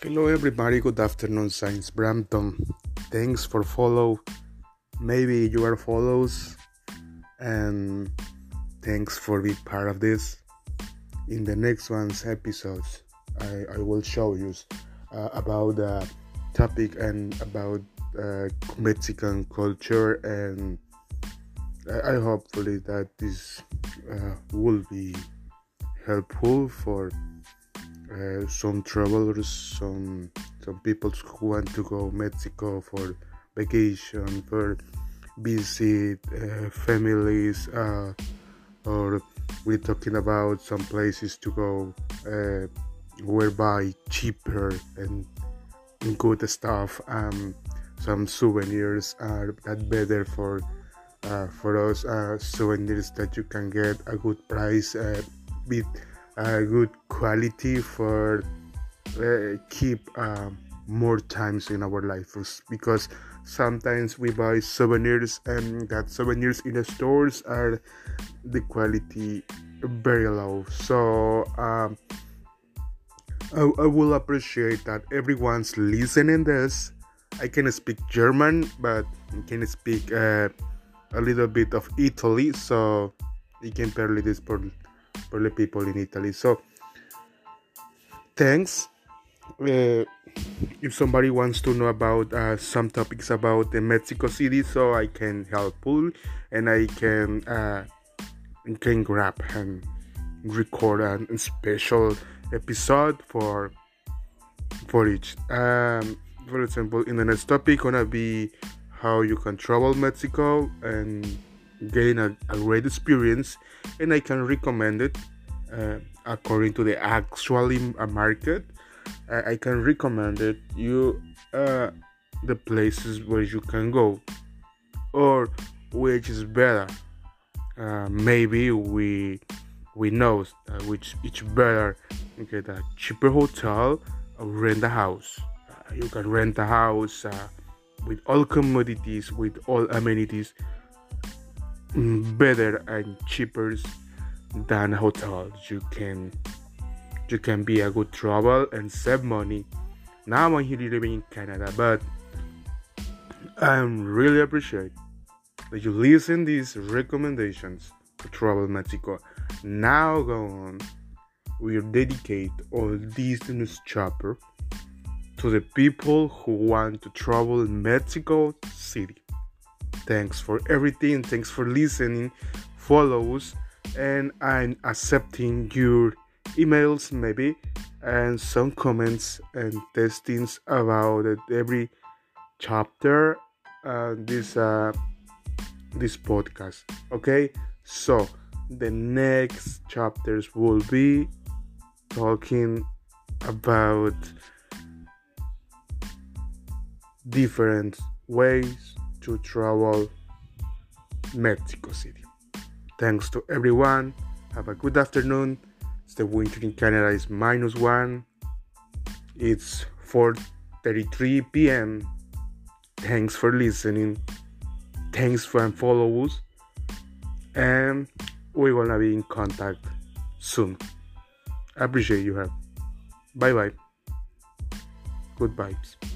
Hello everybody, good afternoon, Science Brampton. Thanks for follow. Maybe you are follows and thanks for being part of this. In the next one's episodes, I, I will show you uh, about the topic and about uh, Mexican culture and I, I hopefully that this uh, will be helpful for uh, some travelers, some some people who want to go Mexico for vacation, for visit uh, families, uh, or we're talking about some places to go uh, whereby cheaper and good stuff. Um, some souvenirs are that better for uh, for us uh, souvenirs that you can get a good price with uh, good quality for uh, keep uh, more times in our lives because sometimes we buy souvenirs and that souvenirs in the stores are the quality very low. So um, I, I will appreciate that everyone's listening this. I can speak german but I can speak uh, a little bit of italy so you can barely this for for the people in Italy. So, thanks. Uh, if somebody wants to know about uh, some topics about the Mexico City, so I can help pull and I can uh, can grab and record a special episode for for each. Um, for example, in the next topic, gonna be how you can travel Mexico and gain a, a great experience and I can recommend it uh, according to the actually market. I, I can recommend it you uh, the places where you can go or which is better. Uh, maybe we we know uh, which it's better get a cheaper hotel or rent a house. Uh, you can rent a house uh, with all commodities, with all amenities better and cheaper than hotels. You can you can be a good travel and save money. Now I'm here living in Canada, but I'm really appreciate that you listen these recommendations to travel Mexico. Now go on. We'll dedicate all this news chapter to the people who want to travel Mexico City. Thanks for everything. Thanks for listening. Follows and I'm accepting your emails maybe and some comments and testings about every chapter uh, this uh, this podcast. Okay, so the next chapters will be talking about different ways to travel Mexico City. Thanks to everyone. Have a good afternoon. It's the winter in Canada is minus one. It's 4:33 p.m. Thanks for listening. Thanks for follow us. And we're gonna be in contact soon. I appreciate you have. Bye bye. Good vibes.